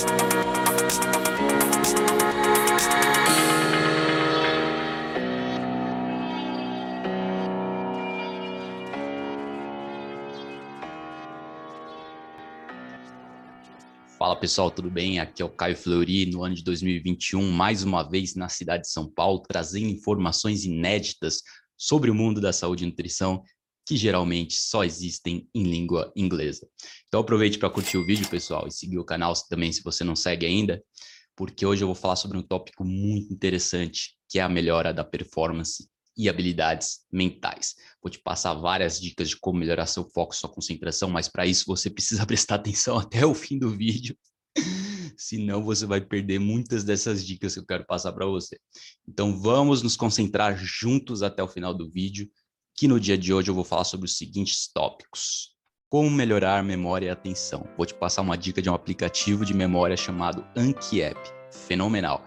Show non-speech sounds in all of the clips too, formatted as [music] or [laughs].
Fala pessoal, tudo bem? Aqui é o Caio Fleury, no ano de 2021, mais uma vez na cidade de São Paulo, trazendo informações inéditas sobre o mundo da saúde e nutrição, que geralmente só existem em língua inglesa. Então aproveite para curtir o vídeo, pessoal, e seguir o canal também se você não segue ainda, porque hoje eu vou falar sobre um tópico muito interessante, que é a melhora da performance e habilidades mentais. Vou te passar várias dicas de como melhorar seu foco, sua concentração, mas para isso você [laughs] precisa prestar atenção até o fim do vídeo, [laughs] senão você vai perder muitas dessas dicas que eu quero passar para você. Então vamos nos concentrar juntos até o final do vídeo, que no dia de hoje eu vou falar sobre os seguintes tópicos. Como melhorar memória e atenção. Vou te passar uma dica de um aplicativo de memória chamado Anki App. Fenomenal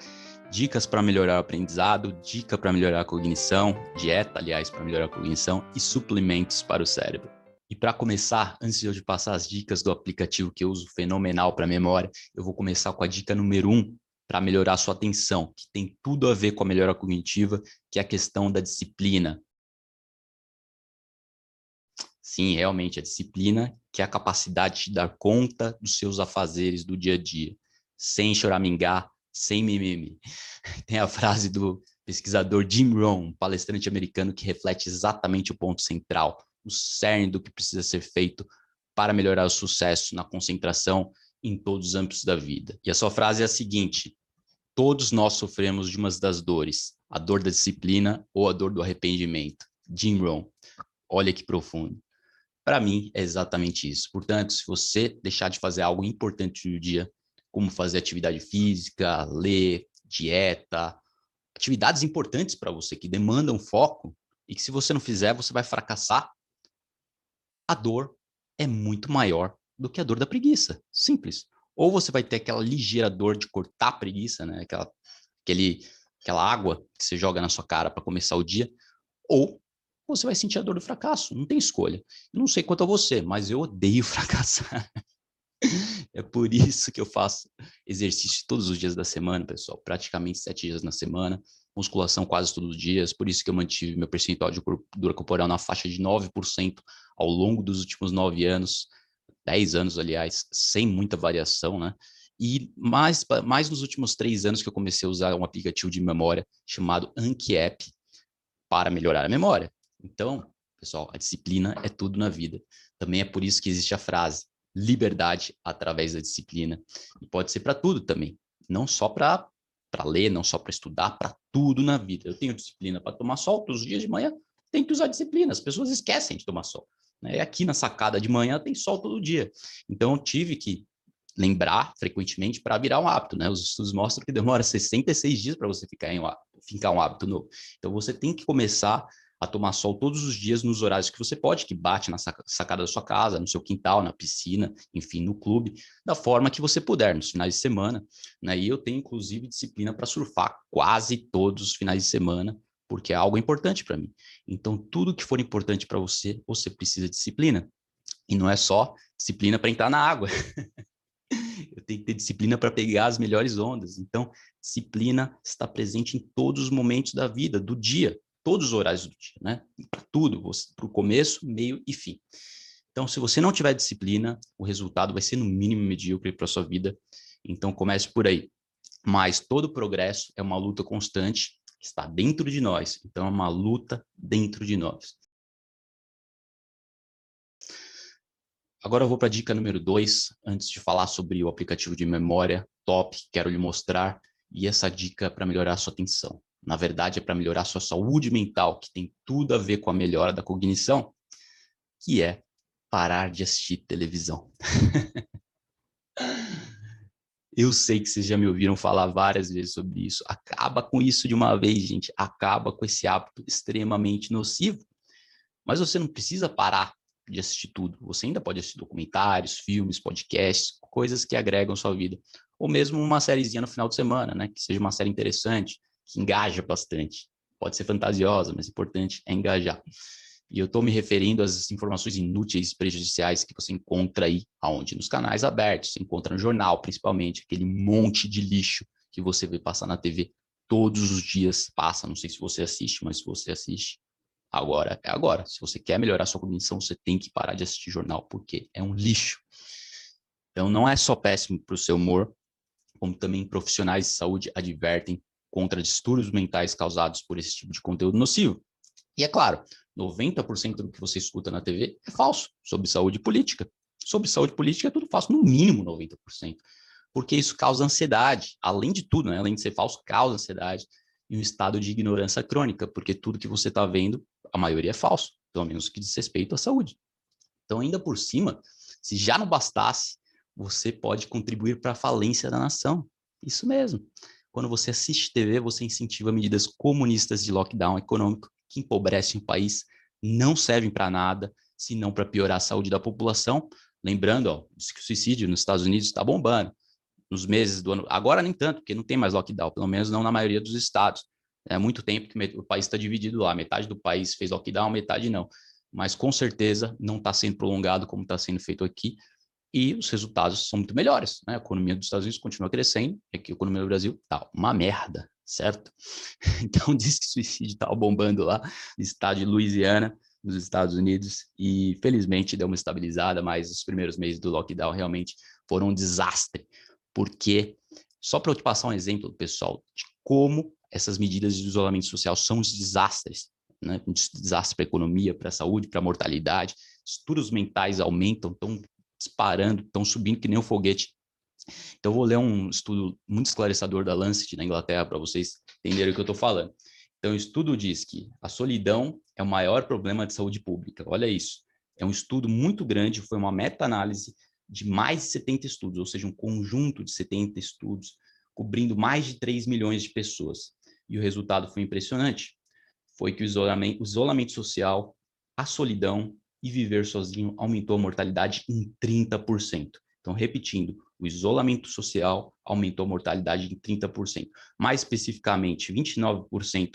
dicas para melhorar o aprendizado, dica para melhorar a cognição, dieta, aliás, para melhorar a cognição e suplementos para o cérebro. E para começar, antes de eu te passar as dicas do aplicativo que eu uso fenomenal para memória, eu vou começar com a dica número um para melhorar a sua atenção, que tem tudo a ver com a melhora cognitiva, que é a questão da disciplina. Sim, realmente, a disciplina, que é a capacidade de dar conta dos seus afazeres do dia a dia, sem choramingar, sem mimimi. [laughs] Tem a frase do pesquisador Jim Rohn, palestrante americano, que reflete exatamente o ponto central, o cerne do que precisa ser feito para melhorar o sucesso na concentração em todos os âmbitos da vida. E a sua frase é a seguinte: todos nós sofremos de umas das dores, a dor da disciplina ou a dor do arrependimento. Jim Rohn. Olha que profundo. Para mim, é exatamente isso. Portanto, se você deixar de fazer algo importante no dia, como fazer atividade física, ler, dieta, atividades importantes para você que demandam foco e que se você não fizer, você vai fracassar. A dor é muito maior do que a dor da preguiça. Simples. Ou você vai ter aquela ligeira dor de cortar a preguiça, né? Aquela, aquele, aquela água que você joga na sua cara para começar o dia, ou você vai sentir a dor do fracasso. Não tem escolha. Não sei quanto a você, mas eu odeio [laughs] fracassar. É por isso que eu faço exercício todos os dias da semana, pessoal, praticamente sete dias na semana, musculação quase todos os dias, por isso que eu mantive meu percentual de gordura corporal na faixa de 9% ao longo dos últimos nove anos, dez anos, aliás, sem muita variação, né? E mais, mais nos últimos três anos que eu comecei a usar um aplicativo de memória chamado Anki App para melhorar a memória. Então, pessoal, a disciplina é tudo na vida. Também é por isso que existe a frase, liberdade através da disciplina. E pode ser para tudo também, não só para para ler, não só para estudar, para tudo na vida. Eu tenho disciplina para tomar sol todos os dias de manhã, tem que usar disciplina. As pessoas esquecem de tomar sol. Né? Aqui na sacada de manhã tem sol todo dia. Então eu tive que lembrar frequentemente para virar um hábito, né? Os estudos mostram que demora [laughs] 66 dias para você ficar em um, ficar um hábito novo. Então você tem que começar a tomar sol todos os dias nos horários que você pode, que bate na sacada da sua casa, no seu quintal, na piscina, enfim, no clube, da forma que você puder, nos finais de semana. Né? E eu tenho, inclusive, disciplina para surfar quase todos os finais de semana, porque é algo importante para mim. Então, tudo que for importante para você, você precisa de disciplina. E não é só disciplina para entrar na água. [laughs] eu tenho que ter disciplina para pegar as melhores ondas. Então, disciplina está presente em todos os momentos da vida, do dia todos os horários do dia, né? Tudo, para o começo, meio e fim. Então, se você não tiver disciplina, o resultado vai ser no mínimo medíocre para sua vida. Então, comece por aí. Mas todo progresso é uma luta constante, está dentro de nós. Então, é uma luta dentro de nós. Agora eu vou para a dica número dois, antes de falar sobre o aplicativo de memória top, quero lhe mostrar, e essa dica para melhorar a sua atenção na verdade é para melhorar sua saúde mental, que tem tudo a ver com a melhora da cognição, que é parar de assistir televisão. [laughs] Eu sei que vocês já me ouviram falar várias vezes sobre isso. Acaba com isso de uma vez, gente. Acaba com esse hábito extremamente nocivo. Mas você não precisa parar de assistir tudo. Você ainda pode assistir documentários, filmes, podcasts, coisas que agregam sua vida. Ou mesmo uma sériezinha no final de semana, né? Que seja uma série interessante, que engaja bastante. Pode ser fantasiosa, mas o importante é engajar. E eu estou me referindo às informações inúteis, prejudiciais que você encontra aí, aonde? Nos canais abertos, você encontra no jornal, principalmente, aquele monte de lixo que você vê passar na TV todos os dias, passa, não sei se você assiste, mas se você assiste, agora é agora. Se você quer melhorar sua cognição, você tem que parar de assistir jornal, porque é um lixo. Então, não é só péssimo para o seu humor, como também profissionais de saúde advertem contra distúrbios mentais causados por esse tipo de conteúdo nocivo. E é claro, 90% do que você escuta na TV é falso sobre saúde política. Sobre saúde política é tudo falso, no mínimo 90%. Porque isso causa ansiedade. Além de tudo, né? além de ser falso, causa ansiedade e um estado de ignorância crônica, porque tudo que você está vendo, a maioria é falso, pelo menos que diz respeito à saúde. Então, ainda por cima, se já não bastasse, você pode contribuir para a falência da nação. Isso mesmo. Quando você assiste TV, você incentiva medidas comunistas de lockdown econômico que empobrecem o país, não servem para nada, senão para piorar a saúde da população. Lembrando, ó, que o suicídio nos Estados Unidos está bombando. Nos meses do ano, agora nem tanto, porque não tem mais lockdown, pelo menos não na maioria dos estados. É muito tempo que o país está dividido lá, metade do país fez lockdown, metade não. Mas com certeza não está sendo prolongado como está sendo feito aqui, e os resultados são muito melhores. Né? A economia dos Estados Unidos continua crescendo, e aqui a economia do Brasil está uma merda certo? [laughs] Então [laughs] diz que suicídio estava bombando lá no estado de Louisiana, nos Estados Unidos, e felizmente deu uma estabilizada, mas os primeiros meses do lockdown realmente foram um desastre, porque, só para eu te passar um exemplo, pessoal, de como essas medidas de isolamento social são desastres, né? um desastre para a economia, para a saúde, para a mortalidade, estudos mentais aumentam, estão disparando, estão subindo que nem um foguete então, eu vou ler um estudo muito esclarecedor da Lancet, na Inglaterra, para vocês entenderem o que eu estou falando. Então, o estudo diz que a solidão é o maior problema de saúde pública. Olha isso. É um estudo muito grande, foi uma meta-análise de mais de 70 estudos, ou seja, um conjunto de 70 estudos, cobrindo mais de 3 milhões de pessoas. E o resultado foi impressionante. Foi que o isolamento, o isolamento social, a solidão e viver sozinho aumentou a mortalidade em 30%. Então, repetindo, o isolamento social aumentou a mortalidade em 30%. Mais especificamente, 29%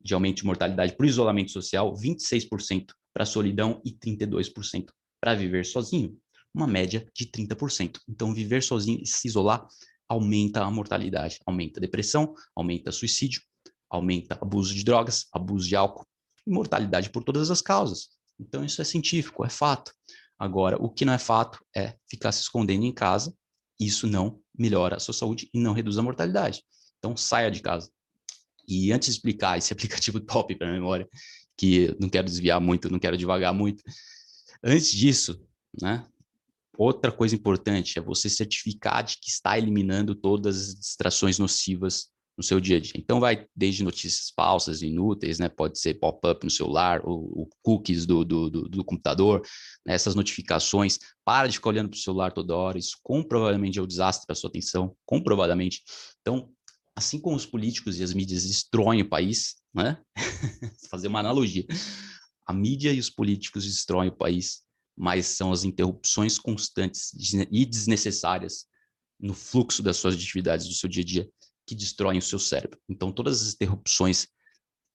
de aumento de mortalidade para o isolamento social, 26% para a solidão e 32% para viver sozinho. Uma média de 30%. Então, viver sozinho e se isolar aumenta a mortalidade, aumenta a depressão, aumenta suicídio, aumenta abuso de drogas, abuso de álcool e mortalidade por todas as causas. Então, isso é científico, é fato. Agora, o que não é fato é ficar se escondendo em casa. Isso não melhora a sua saúde e não reduz a mortalidade. Então, saia de casa. E antes de explicar esse [laughs] aplicativo top para memória, que não quero desviar muito, não quero devagar muito. Antes disso, né? Outra coisa importante é você certificar de que está eliminando todas as distrações nocivas no seu dia a dia. Então, vai desde notícias falsas, inúteis, né? Pode ser pop-up no celular, ou, cookies do, do, do, do computador, né? essas notificações. Para de ficar olhando para o celular toda hora. Isso comprovadamente é um desastre para sua atenção, comprovadamente. Então, assim como os políticos e as mídias destroem o país, né? [laughs] Fazer uma analogia. A mídia e os políticos destroem o país, mas são as interrupções constantes e desnecessárias no fluxo das suas atividades do seu dia a dia que destroem o seu cérebro. Então, todas as interrupções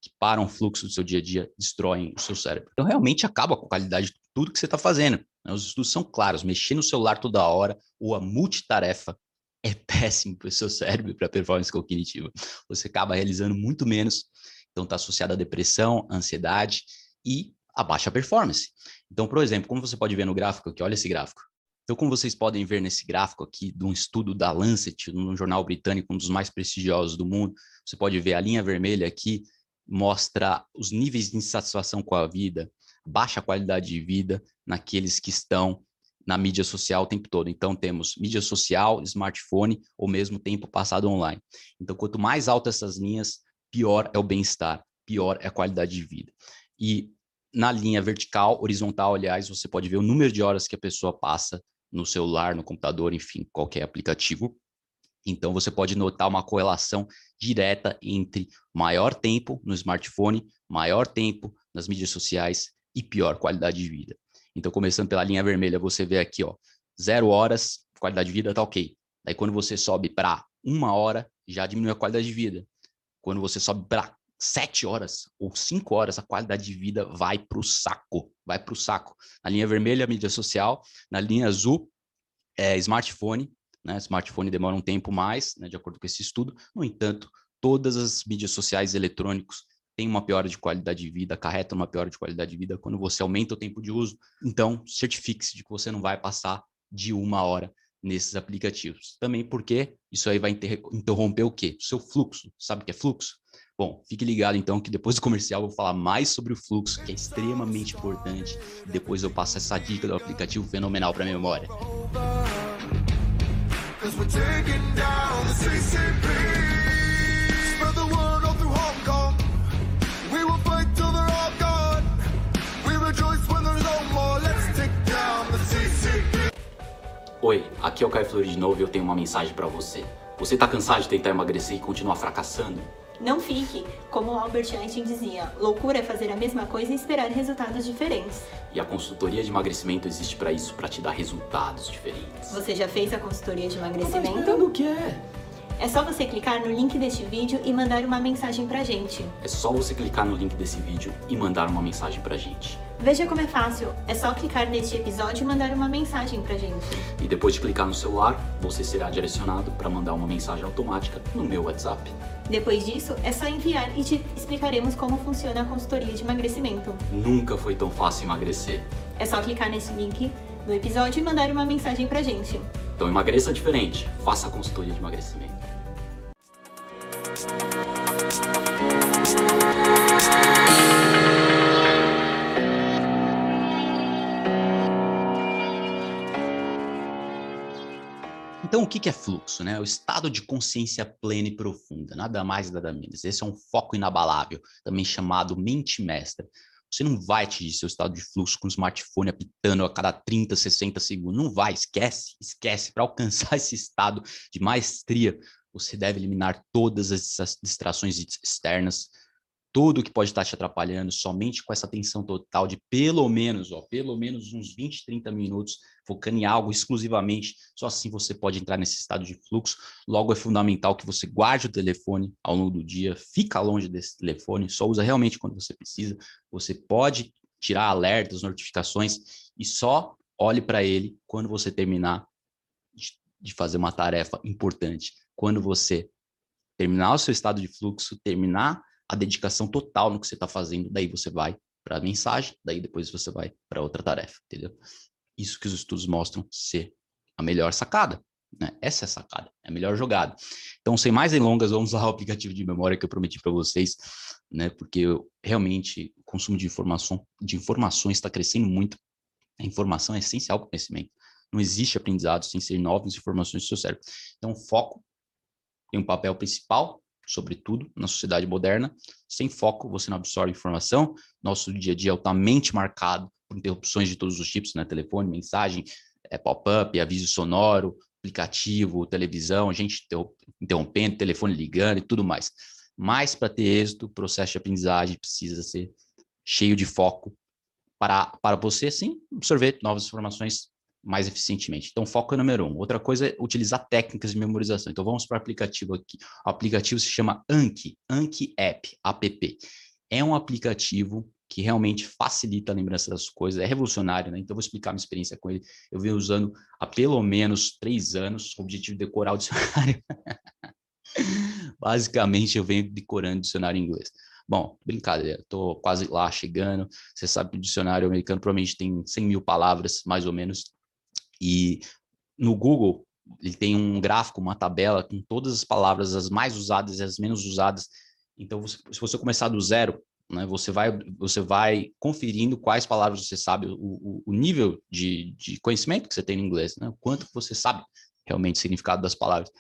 que param o fluxo do seu dia a dia destroem o seu cérebro. Então, realmente acaba com a qualidade de tudo que você está fazendo. Né? Os estudos são claros: mexer no celular toda hora ou a multitarefa é [laughs] péssimo para o seu cérebro para a performance cognitiva. Você acaba realizando muito menos, então está associado à depressão, ansiedade e a baixa performance. Então, por exemplo, como você pode ver no gráfico aqui, olha esse gráfico. Então, como vocês podem ver nesse gráfico aqui de um estudo da Lancet, um jornal britânico, um dos mais prestigiosos do mundo, você pode ver a linha vermelha aqui mostra os níveis de insatisfação com a vida, baixa qualidade de vida naqueles que estão na mídia social o tempo todo. Então, temos mídia social, smartphone ou mesmo tempo passado online. Então, quanto mais altas essas linhas, pior é o bem-estar, pior é a qualidade de vida. E na linha vertical, horizontal, aliás, você pode ver o número de horas que a pessoa passa no celular, no computador, enfim, qualquer aplicativo. Então, você pode notar uma correlação direta entre maior tempo no smartphone, maior tempo nas mídias sociais e pior qualidade de vida. Então, começando pela linha vermelha, você vê aqui, ó, zero horas, qualidade de vida tá ok. Daí, quando você sobe para uma hora, já diminui a qualidade de vida. Quando você sobe para sete horas ou cinco horas, a qualidade de vida vai para o saco, vai para o saco. Na linha vermelha, mídia social, na linha azul, é, smartphone, né? Smartphone demora um tempo mais, né, de acordo com esse estudo. No entanto, todas as mídias sociais eletrônicos têm uma piora de qualidade de vida, acarretam uma piora de qualidade de vida quando você aumenta o tempo de uso. Então, certifique-se de que você não vai passar de uma hora nesses aplicativos. Também porque isso aí vai interromper o quê? O seu fluxo. Sabe o que é fluxo? Bom, fique ligado então que depois do comercial eu vou falar mais sobre o fluxo, que é extremamente importante. Depois eu passo essa dica do aplicativo fenomenal para memória. Oi, aqui é o Caio Flores de novo e eu tenho uma mensagem para você. Você tá cansado de tentar emagrecer e continuar fracassando? Não fique, como Albert Einstein dizia, loucura é fazer a mesma coisa e esperar resultados diferentes. E a consultoria de emagrecimento existe para isso, para te dar resultados diferentes. Você já fez a consultoria de emagrecimento? Tá o que é? É só você clicar no link deste vídeo e mandar uma mensagem pra gente. É só você clicar no link desse vídeo e mandar uma mensagem pra gente. Veja como é fácil. É só clicar neste episódio e mandar uma mensagem pra gente. E depois de clicar no celular, você será direcionado para mandar uma mensagem automática no meu WhatsApp. Depois disso, é só enviar e te explicaremos como funciona a consultoria de emagrecimento. Nunca foi tão fácil emagrecer. É só clicar nesse link no episódio e mandar uma mensagem pra gente. Então emagreça diferente, faça a consultoria de emagrecimento. Então, o que é fluxo? Né? O estado de consciência plena e profunda, nada mais, nada menos. Esse é um foco inabalável, também chamado mente mestra. Você não vai atingir seu estado de fluxo com o smartphone apitando a cada 30, 60 segundos. Não vai, esquece, esquece. Para alcançar [laughs] esse estado de maestria, você deve eliminar todas essas distrações externas, tudo que pode estar te atrapalhando, somente com essa atenção total de pelo menos, ó, pelo menos uns 20, 30 minutos, focando em algo exclusivamente, só assim você pode entrar nesse estado de fluxo. Logo é fundamental que você guarde o telefone ao longo do dia, fica longe desse telefone, só usa realmente quando você precisa. Você pode tirar alertas, notificações e só olhe para ele quando você terminar de fazer uma tarefa importante. Quando você terminar o seu estado de fluxo, terminar a dedicação total no que você está fazendo, daí você vai para a mensagem, daí depois você vai para outra tarefa, entendeu? Isso que os estudos mostram ser a melhor sacada. Né? Essa é a sacada, é a melhor jogada. Então, sem mais delongas, vamos ao aplicativo de memória que eu prometi para vocês, né? Porque eu, realmente o consumo de informação de informações está crescendo muito. A informação é essencial para o conhecimento. Não existe aprendizado sem ser novas informações do seu cérebro. Então, foco tem um papel principal sobretudo na sociedade moderna. Sem foco, você não absorve informação. Nosso dia a dia é altamente marcado por interrupções de todos os tipos, né? Telefone, mensagem, é, pop-up, aviso sonoro, aplicativo, televisão, gente interrompendo, telefone ligando e tudo mais. Mas para ter êxito, o processo de aprendizagem precisa ser cheio de foco para, para você, sim, absorver novas informações mais eficientemente. Então, foco é número um. Outra coisa é utilizar técnicas de memorização. Então, vamos para o aplicativo aqui. O aplicativo se chama Anki, Anki App, app. É um aplicativo que realmente facilita a lembrança das coisas, é revolucionário, né? Então, vou explicar minha experiência com ele. Eu venho usando há pelo menos três anos, o objetivo de decorar o dicionário. [laughs] Basicamente, eu venho decorando o dicionário em inglês. Bom, brincadeira, estou quase lá chegando. Você sabe que o dicionário americano provavelmente tem 100 mil palavras, mais ou menos. E no Google, ele tem um gráfico, uma tabela com todas as palavras, as mais usadas e as menos usadas. Então, você, se você começar do zero, né, você, vai, você vai conferindo quais palavras você sabe, o, o, o nível de, de, conhecimento que você tem no inglês, né, o quanto você sabe realmente o significado das palavras.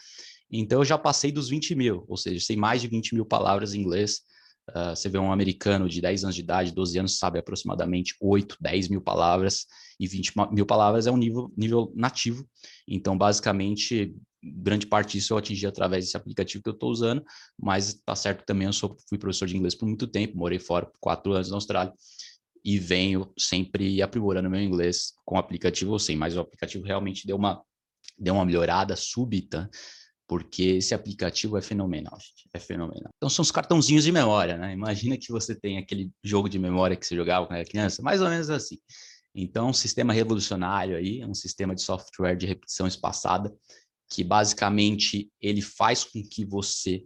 Então, eu já passei dos 20 mil, ou seja, sei mais de 20 mil palavras em inglês. Uh, você vê um americano de 10 anos de idade, 12 anos, sabe aproximadamente 8, 10 mil palavras, e 20 mil palavras é um nível, nível nativo. Então, basicamente, grande parte disso eu atingi através desse aplicativo que eu estou usando, mas tá certo também, eu sou, fui professor de inglês por muito tempo, morei fora por quatro anos na Austrália, e venho sempre aprimorando meu inglês com o aplicativo ou sem, mas o aplicativo realmente deu uma, deu uma melhorada súbita porque esse aplicativo é fenomenal, gente, é fenomenal. Então são os cartãozinhos de memória, né? Imagina que você tem aquele jogo de memória que você jogava quando era criança, mais ou menos assim. Então, um sistema revolucionário aí, um sistema de software de repetição espaçada, que basicamente ele faz com que você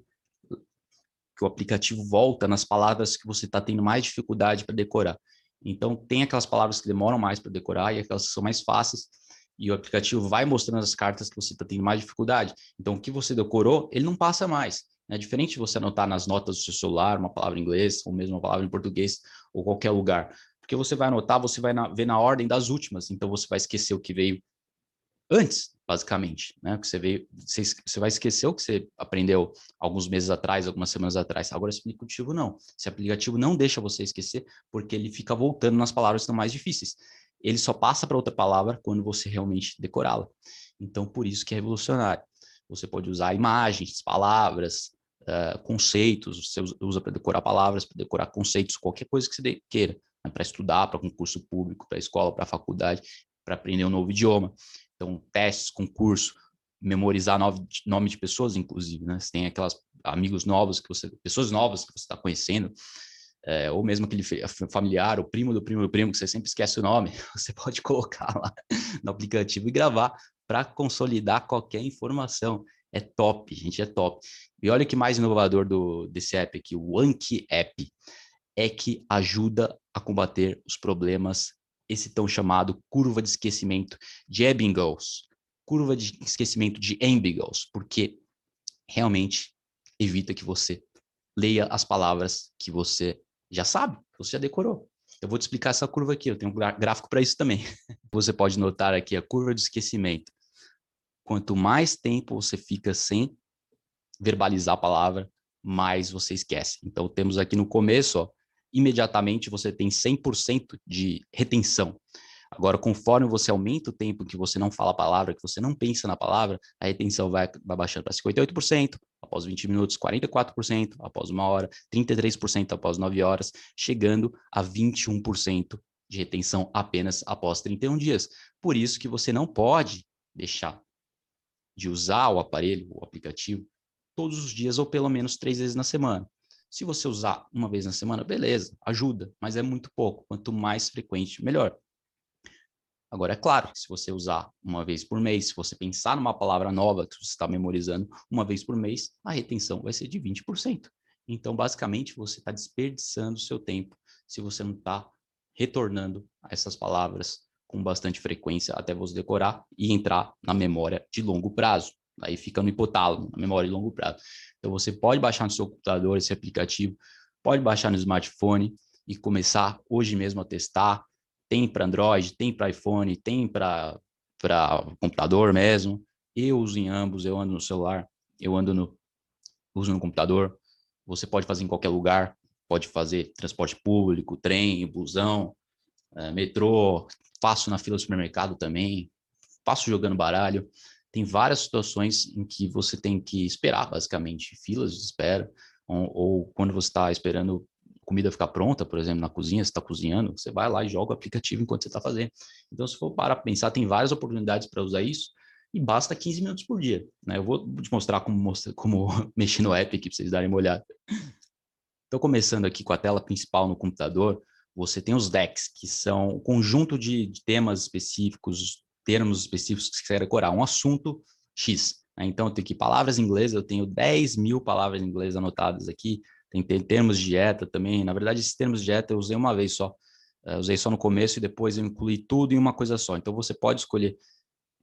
que o aplicativo volta nas palavras que você está tendo mais dificuldade para decorar. Então, tem aquelas palavras que demoram mais para decorar e aquelas que são mais fáceis, e o aplicativo vai mostrando as cartas que você está tendo mais dificuldade. Então, o que você decorou, ele não passa mais. É diferente de você anotar nas notas do seu celular uma palavra em inglês, ou mesmo uma palavra em português, ou qualquer lugar. Porque você vai anotar, você vai na, ver na ordem das últimas, então você vai esquecer o que veio antes, basicamente, né? Que você veio, você, você, vai esquecer o que você aprendeu alguns meses atrás, algumas semanas atrás. Agora, esse aplicativo não. Esse aplicativo não deixa você esquecer, porque ele fica voltando nas palavras que estão mais difíceis ele só passa para outra palavra quando você realmente decorá-la. Então, por isso que é revolucionário. Você pode usar imagens, palavras, uh, conceitos, você usa para decorar palavras, para decorar conceitos, qualquer coisa que você queira, né? para estudar, para concurso público, para escola, para faculdade, para aprender um novo idioma. Então, testes, concurso, memorizar nome, de pessoas, inclusive, né? Você tem aquelas amigos novos que você, pessoas novas que você está conhecendo, é, ou mesmo aquele familiar, o primo do primo do primo, que você sempre esquece o nome, [laughs] você pode colocar lá no aplicativo e gravar para consolidar qualquer informação. É top, gente, é top. E olha que mais inovador do, desse app aqui, o Anki App, é que ajuda a combater os problemas, esse tão chamado curva de esquecimento de Ebbinghaus, curva de esquecimento de Ebbinghaus, porque realmente evita que você leia as palavras que você já sabe, você já decorou. Eu vou te explicar essa curva aqui, eu tenho um gráfico para isso também. [laughs] Você pode notar aqui a curva de esquecimento. Quanto mais tempo você fica sem verbalizar a palavra, mais você esquece. Então, temos aqui no começo, ó, imediatamente você tem 100% de retenção. Agora, conforme você aumenta o tempo que você não fala a palavra, que você não pensa na palavra, a retenção vai, vai baixando para 58%, após 20 minutos, 44%, após uma hora, 33% após 9 horas, chegando a 21% de retenção apenas após 31 dias. Por isso que você não pode deixar de usar o aparelho, o aplicativo, todos os dias ou pelo menos três vezes na semana. Se você usar uma vez na semana, beleza, ajuda, mas é muito pouco. Quanto mais frequente, melhor. Agora, é claro se você usar uma vez por mês, se você pensar numa palavra nova que você está memorizando uma vez por mês, a retenção vai ser de 20%. Então, basicamente, você está desperdiçando o seu tempo se você não está retornando essas palavras com bastante frequência até você decorar e entrar na memória de longo prazo. Aí fica no hipotálamo, na memória de longo prazo. Então, você pode baixar no seu computador esse aplicativo, pode baixar no smartphone e começar hoje mesmo a testar, tem para Android, tem para iPhone, tem para computador mesmo. Eu uso em ambos, eu ando no celular, eu ando no uso no computador. Você pode fazer em qualquer lugar, pode fazer transporte público, trem, busão, é, metrô, faço na fila do supermercado também, faço jogando baralho. Tem várias situações em que você tem que esperar, basicamente, filas de espera, ou, ou quando você está esperando comida ficar pronta, por exemplo, na cozinha, você está cozinhando, você vai lá e joga o aplicativo enquanto você está fazendo. Então, se for para pensar, tem várias oportunidades para usar isso e basta 15 minutos por dia. Né? Eu vou te mostrar como, como [laughs] mexer no app aqui para vocês darem uma olhada. Então, começando aqui com a tela principal no computador, você tem os decks, que são o conjunto de, de, temas específicos, termos específicos que você quer decorar, um assunto X. Né? Então, eu tenho aqui palavras inglês, eu tenho 10 mil palavras inglês anotadas aqui, tem termos de dieta também. Na verdade, esses termos de dieta eu usei uma vez só. Eu usei só no começo e depois eu incluí tudo em uma coisa só. Então você pode escolher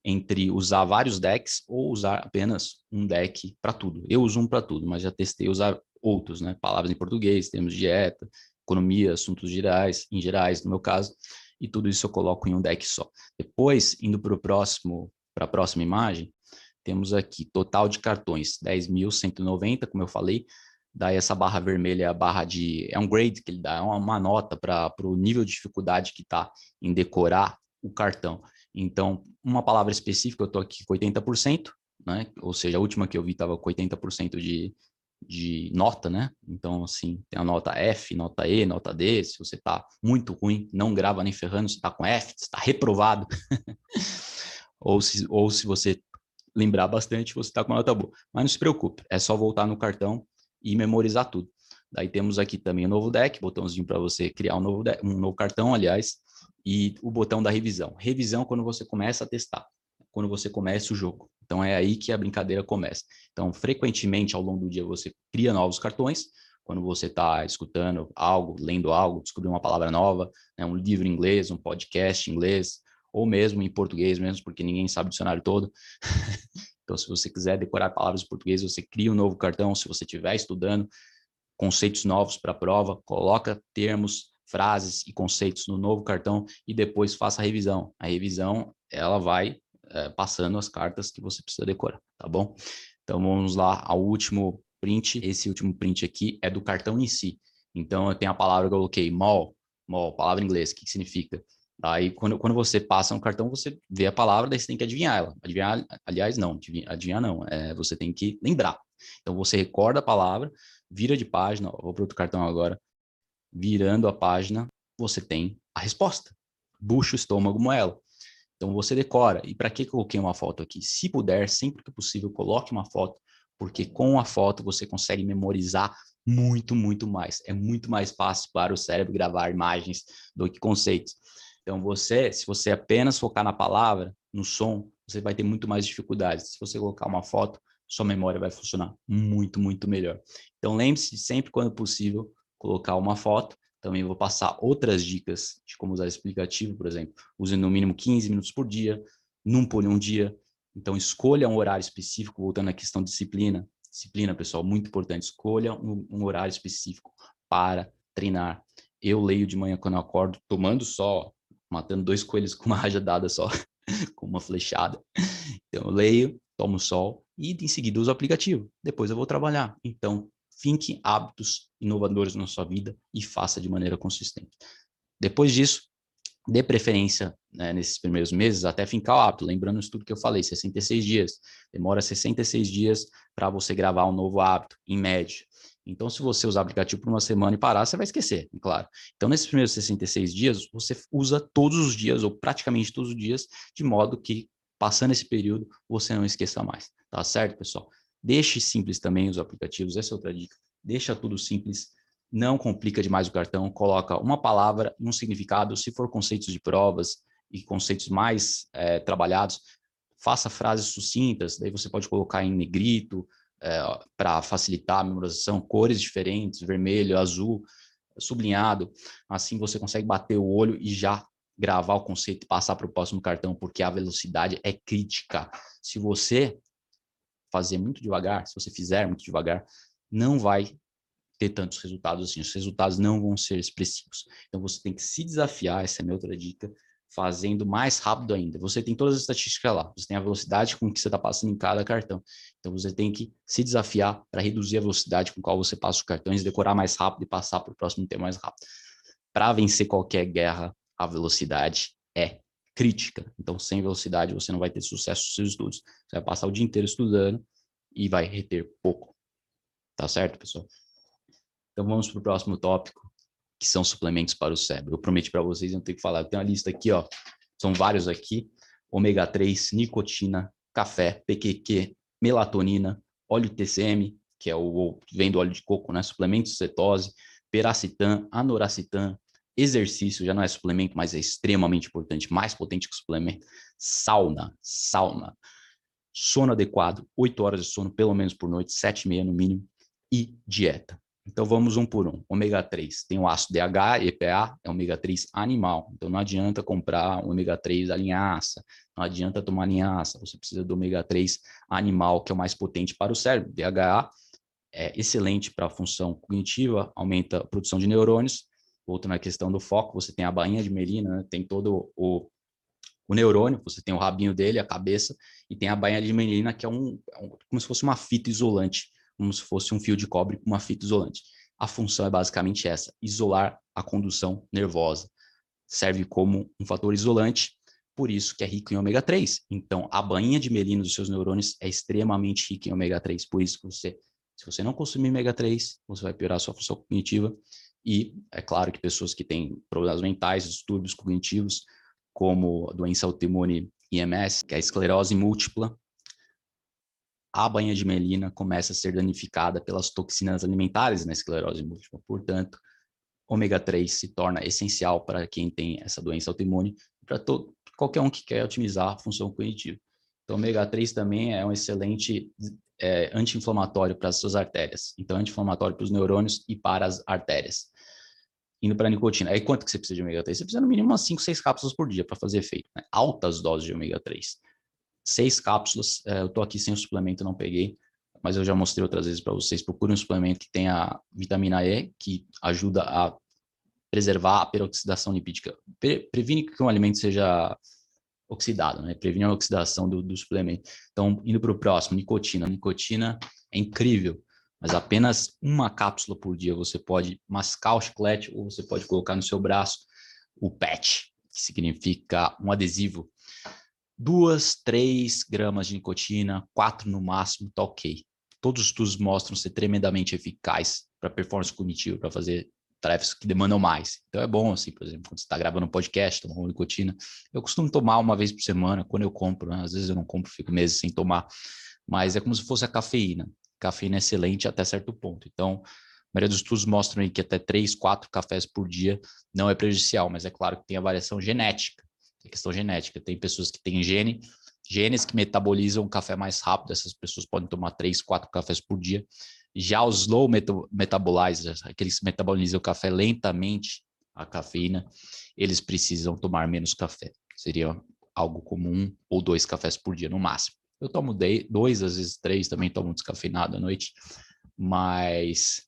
entre usar vários decks ou usar apenas um deck para tudo. Eu uso um para tudo, mas já testei usar outros, né? Palavras em português, termos de dieta, economia, assuntos gerais, em gerais, no meu caso, e tudo isso eu coloco em um deck só. Depois, indo para o próximo, para a próxima imagem, temos aqui total de cartões, 10.190, como eu falei, Daí essa barra vermelha é a barra de. É um grade que ele dá, é uma, uma nota para o nível de dificuldade que está em decorar o cartão. Então, uma palavra específica, eu estou aqui com 80%, né? Ou seja, a última que eu vi estava com 80% de, de nota, né? Então, assim, tem a nota F, nota E, nota D. Se você está muito ruim, não grava nem ferrando, você está com F, está reprovado. [laughs] ou, se, ou se você lembrar bastante, você está com nota boa. Mas não se preocupe, é só voltar no cartão e memorizar tudo. Daí temos aqui também o novo deck, botãozinho para você criar um novo, deck, um novo cartão, aliás, e o botão da revisão. Revisão quando você começa a testar, quando você começa o jogo. Então é aí que a brincadeira começa. Então, frequentemente ao longo do dia você cria novos cartões, quando você está escutando algo, lendo algo, descobrindo uma palavra nova, né, um livro em inglês, um podcast em inglês, ou mesmo em português mesmo, porque ninguém sabe o dicionário todo. [laughs] então, se você quiser decorar palavras em português, você cria um novo cartão. Se você estiver estudando conceitos novos para a prova, coloca termos, frases e conceitos no novo cartão e depois faça a revisão. A revisão, ela vai é, passando as cartas que você precisa decorar, tá bom? Então, vamos lá ao último print. Esse último print aqui é do cartão em si. Então, eu tenho a palavra que eu coloquei, mall, mall, palavra em inglês, o que, que significa? Aí, quando, quando você passa um cartão, você vê a palavra, daí você tem que adivinhar ela. Adivinhar, aliás, não, adivinhar, não, é, você tem que lembrar. Então, você recorda a palavra, vira de página, vou para outro cartão agora, virando a página, você tem a resposta. Bucho, estômago, moela. Então, você decora. E para que coloquei uma foto aqui? Se puder, sempre que possível, coloque uma foto, porque com a foto você consegue memorizar muito, muito mais. É muito mais fácil para o cérebro gravar imagens do que conceitos. Então, você, se você apenas focar na palavra, no som, você vai ter muito mais dificuldades. Se você colocar uma foto, sua memória vai funcionar muito, muito melhor. Então, lembre-se sempre, quando possível, colocar uma foto. Também vou passar outras dicas de como usar esse aplicativo, por exemplo, use no mínimo 15 minutos por dia, num por um dia. Então, escolha um horário específico, voltando à questão disciplina. Disciplina, pessoal, muito importante. Escolha um, um horário específico para treinar. Eu leio de manhã quando eu acordo, tomando sol, matando dois coelhos com uma rajadada só, [laughs] com uma flechada. Então eu leio, tomo sol e em seguida uso o aplicativo. Depois eu vou trabalhar. Então, finque hábitos inovadores na sua vida e faça de maneira consistente. Depois disso, dê preferência né, nesses primeiros meses até fincar o hábito. Lembrando isso tudo que eu falei, 66 dias. Demora 66 dias para você gravar um novo hábito, em média. Então, se você usar o aplicativo por uma semana e parar, você vai esquecer, claro. Então, nesses primeiros 66 dias, você usa todos os dias, ou praticamente todos os dias, de modo que, passando esse período, você não esqueça mais. Tá certo, pessoal? Deixe simples também os aplicativos, essa é outra dica. Deixa tudo simples, não complica demais o cartão, coloca uma palavra, um significado, se for conceitos de provas e conceitos mais é, trabalhados, faça frases sucintas, daí você pode colocar em negrito, é, para facilitar a memorização, cores diferentes, vermelho, azul, sublinhado. Assim você consegue bater o olho e já gravar o conceito e passar para o próximo cartão, porque a velocidade é crítica. Se você fazer muito devagar, se você fizer muito devagar, não vai ter tantos resultados assim. Os resultados não vão ser expressivos. Então você tem que se desafiar, essa é a minha outra dica, fazendo mais rápido ainda. Você tem todas as estatísticas lá, você tem a velocidade com que você está passando em cada cartão. Então você tem que se desafiar para reduzir a velocidade com qual você passa os cartões, decorar mais rápido e passar para o próximo tempo mais rápido. Para vencer qualquer guerra, a velocidade é crítica. Então, sem velocidade, você não vai ter sucesso nos seus estudos. Você vai passar o dia inteiro estudando e vai reter pouco. Tá certo, pessoal? Então, vamos para o próximo tópico, que são suplementos para o cérebro. Eu prometi para vocês, não tenho que falar. Tenho uma lista aqui, ó. São vários aqui. Ômega 3, nicotina, café, PQQ, melatonina, óleo TCM, que é o vem do óleo de coco, né? Suplementos cetose, peracitam, anoracitam, exercício, já não é suplemento, mas é extremamente importante, mais potente que suplemento. Sauna, sauna. Sono adequado, 8 horas de sono pelo menos por noite, 7 e meia no mínimo. E dieta. Então vamos um por um. Ômega 3 tem o ácido DH, EPA, é ômega 3 animal. Então não adianta comprar um ômega 3 da linhaça, não adianta tomar linhaça, você precisa do ômega 3 animal, que é o mais potente para o cérebro. DHA é excelente para a função cognitiva, aumenta a produção de neurônios. Outro na questão do foco, você tem a bainha de melina, né? tem todo o, o neurônio, você tem o rabinho dele, a cabeça, e tem a bainha de melina, que é um, é um como se fosse uma fita isolante como se fosse um fio de cobre com uma fita isolante. A função é basicamente essa: isolar a condução nervosa. Serve como um fator isolante, por isso que é rico em ômega 3. Então, a bainha de melina dos seus neurônios é extremamente rica em ômega 3, por isso que você, se você não consumir ômega 3, você vai piorar a sua função cognitiva. E é claro que pessoas que têm problemas mentais, distúrbios cognitivos, como doença autoimune IMS, que é a esclerose múltipla, a banha de melina começa a ser danificada pelas toxinas alimentares na esclerose múltipla. Portanto, ômega 3 se torna essencial para quem tem essa doença autoimune, para qualquer um que quer otimizar a função cognitiva. Então, ômega 3 também é um excelente é, anti-inflamatório para as suas artérias. Então, anti-inflamatório para os neurônios e para as artérias. Indo para a nicotina. Aí, quanto que você precisa de ômega 3? Você precisa no mínimo umas 5, 6 cápsulas por dia para fazer efeito. Né? Altas doses de ômega 3. Seis cápsulas. É, eu estou aqui sem o suplemento, não peguei. Mas eu já mostrei outras vezes para vocês. Procurem um suplemento que tenha vitamina E, que ajuda a preservar a peroxidação lipídica. Pre previne que um alimento seja oxidado, né? Previne a oxidação do, do suplemento. Então, indo para o próximo, nicotina. Nicotina é incrível, mas apenas uma cápsula por dia você pode mascar o chiclete ou você pode colocar no seu braço o patch, que significa um adesivo. Duas, três gramas de nicotina, quatro no máximo, tá ok. Todos os estudos mostram ser tremendamente eficaz para performance cognitiva, para fazer tarefas que demandam mais. Então é bom, assim, por exemplo, quando você está gravando um podcast, tomar uma nicotina. Eu costumo tomar uma vez por semana, quando eu compro, né? às vezes eu não compro, fico meses sem tomar, mas é como se fosse a cafeína. Cafeína é excelente até certo ponto. Então, a maioria dos estudos mostram aí que até 3, 4 cafés por dia não é prejudicial, mas é claro que tem a variação genética, a questão genética. Tem pessoas que têm gene, genes que metabolizam o café mais rápido, essas pessoas podem tomar 3, 4 cafés por dia, já os low metabolizers, aqueles que metabolizam o café lentamente, a cafeína, eles precisam tomar menos café. Seria algo comum, ou dois cafés por dia no máximo. Eu tomo dois, às vezes três, também tomo descafeinado à noite, mas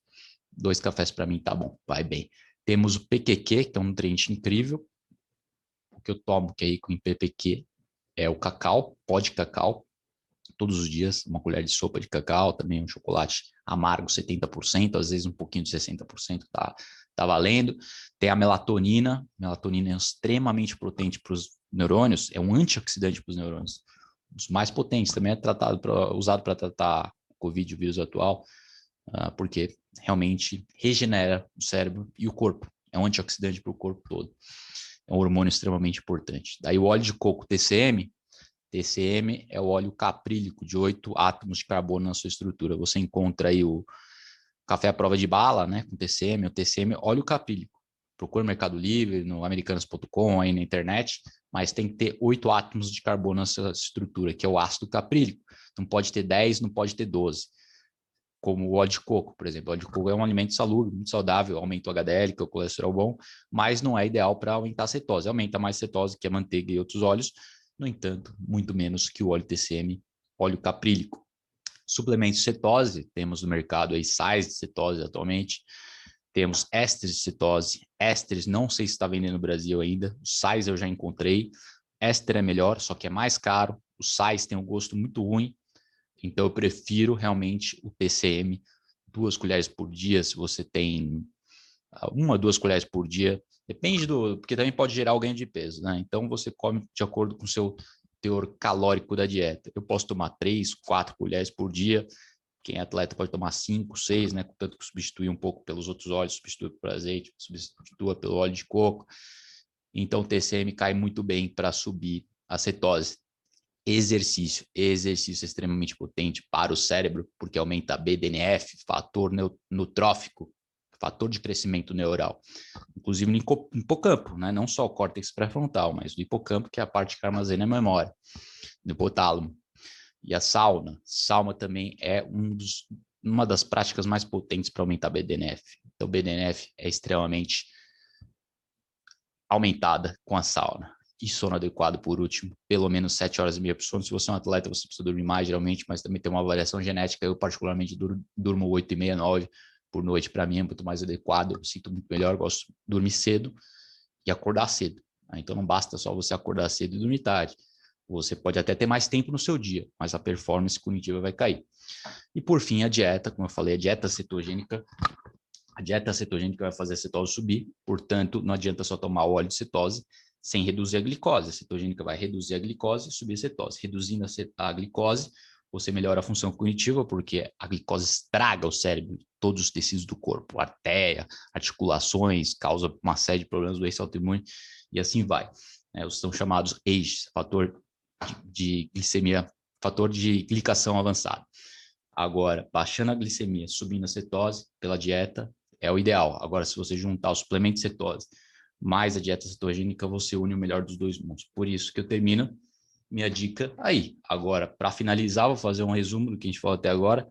dois cafés para mim tá bom, vai bem. Temos o PQQ, que é um nutriente incrível. Que eu tomo, que é rico em PPQ, é o cacau, pó de cacau, todos os dias, uma colher de sopa de cacau, também um chocolate amargo 70%, às vezes um pouquinho de 60% tá, tá valendo. Tem a melatonina, melatonina é extremamente potente para os neurônios, é um antioxidante para os neurônios, um dos mais potentes, também é tratado pra, usado para tratar Covid, o vírus atual, uh, porque realmente regenera o cérebro e o corpo, é um antioxidante para o corpo todo. É um hormônio extremamente importante. Daí o óleo de coco TCM, TCM é o óleo caprílico de 8 átomos de carbono na sua estrutura. Você encontra aí o café à prova de bala, né, com TCM, o TCM óleo caprílico. Procura no Mercado Livre, no americanos.com, aí na internet, mas tem que ter 8 átomos de carbono na sua estrutura, que é o ácido caprílico. Não pode ter 10, não pode ter 12. Como o óleo de coco, por exemplo. O óleo de coco é um alimento salubre, muito saudável, aumenta o HDL, que é o colesterol bom, mas não é ideal para aumentar a cetose. Aumenta mais cetose, que é manteiga e outros óleos, no entanto, muito menos que o óleo TCM, óleo caprílico. Suplementos cetose, temos no mercado aí sais de cetose atualmente, temos ésteres de cetose, ésteres não sei se está vendendo no Brasil ainda, os sais eu já encontrei, éster é melhor, só que é mais caro, os sais têm um gosto muito ruim, então eu prefiro realmente o TCM, duas colheres por dia, se você tem ah, uma, duas colheres por dia, Depende do. Porque também pode gerar o ganho de peso, né? Então você come de acordo com o seu teor calórico da dieta. Eu posso tomar três, quatro colheres por dia. Quem é atleta pode tomar cinco, seis, né? Tanto que substitui um pouco pelos outros óleos, substitui por azeite, substitua pelo óleo de coco. Então o TCM cai muito bem para subir a cetose. Exercício. Exercício extremamente potente para o cérebro, porque aumenta BDNF, fator neutrófico, fator de crescimento neural, inclusive no hipocampo, né? não só o córtex pré-frontal, mas do hipocampo, que é a parte que armazena a memória, do hipotálamo. E a sauna, sauna também é um dos, uma das práticas mais potentes para aumentar BDNF. Então, BDNF é extremamente aumentada com a sauna. E sono adequado, por último, pelo menos 7 horas e meia por sono. Se você é um atleta, você precisa dormir mais, geralmente, mas também tem uma variação genética. Eu, particularmente, durmo 8 e meia, 9 por noite para mim é muito mais adequado, eu sinto muito melhor, gosto de dormir cedo e acordar cedo. Né? Então não basta só você acordar cedo e dormir tarde. Você pode até ter mais tempo no seu dia, mas a performance cognitiva vai cair. E por fim, a dieta, como eu falei, a dieta cetogênica. A dieta cetogênica vai fazer a cetose subir, portanto, não adianta só tomar óleo de cetose sem reduzir a glicose. A cetogênica vai reduzir a glicose e subir a cetose. Reduzindo a glicose, você melhora a função cognitiva, porque a glicose estraga o cérebro, todos os tecidos do corpo, artéria, articulações, causa uma série de problemas do autoimune e assim vai. É, os são chamados AGE, fator de, glicemia fator de glicação avançado. Agora, baixando a glicemia, subindo a cetose pela dieta, é o ideal. Agora, se você juntar o suplemento de cetose mais a dieta cetogênica, você une o melhor dos dois mundos. Por isso que eu termino minha dica aí. Agora, para finalizar, vou fazer um resumo do que a gente falou até agora.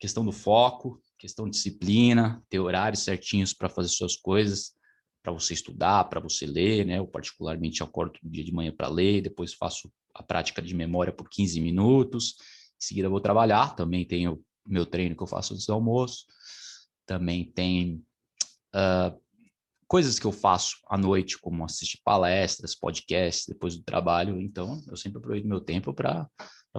Questão do foco, questão de disciplina, ter horários certinhos para fazer suas coisas, para você estudar, para você ler, né? Eu particularmente acordo no dia de manhã para ler, depois faço a prática de memória por 15 minutos, em seguida vou trabalhar, também tenho meu treino que eu faço antes do almoço, também tem uh, coisas que eu faço à noite, como assistir palestras, podcasts depois do trabalho. Então, eu sempre aproveito meu tempo para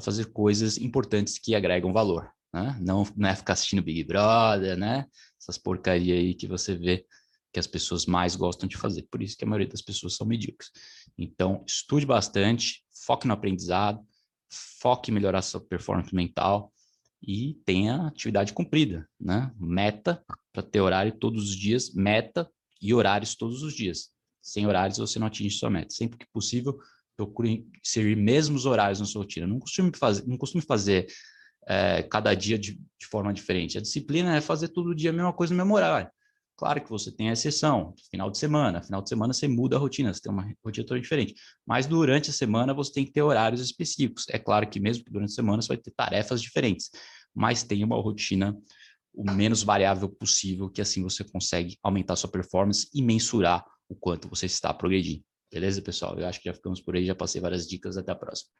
fazer coisas importantes que agregam valor. Né? Não, não é ficar assistindo Big Brother, né? Essas porcaria aí que você vê que as pessoas mais gostam de fazer. Por isso que a maioria das pessoas são medíocres. Então, estude bastante, foque no aprendizado, foque em melhorar sua performance mental e tenha atividade cumprida, né? Meta para ter horário todos os dias, meta e horários todos os dias. Sem horários você não atinge sua meta. Sempre que possível, procure inserir mesmos horários na sua rotina. Não costume fazer, não costume fazer é, cada dia de, de, forma diferente. A disciplina é fazer todo dia a mesma coisa no mesmo horário. Claro que você tem a exceção, final de semana. Final de semana você muda a rotina, você tem uma rotina toda diferente. Mas durante a semana você tem que ter horários específicos. É claro que mesmo que durante a semana você vai ter tarefas diferentes, mas tem uma rotina o menos variável possível, que assim você consegue aumentar sua performance e mensurar o quanto você está progredindo. Beleza, pessoal? Eu acho que já ficamos por aí, já passei várias dicas. Até a próxima.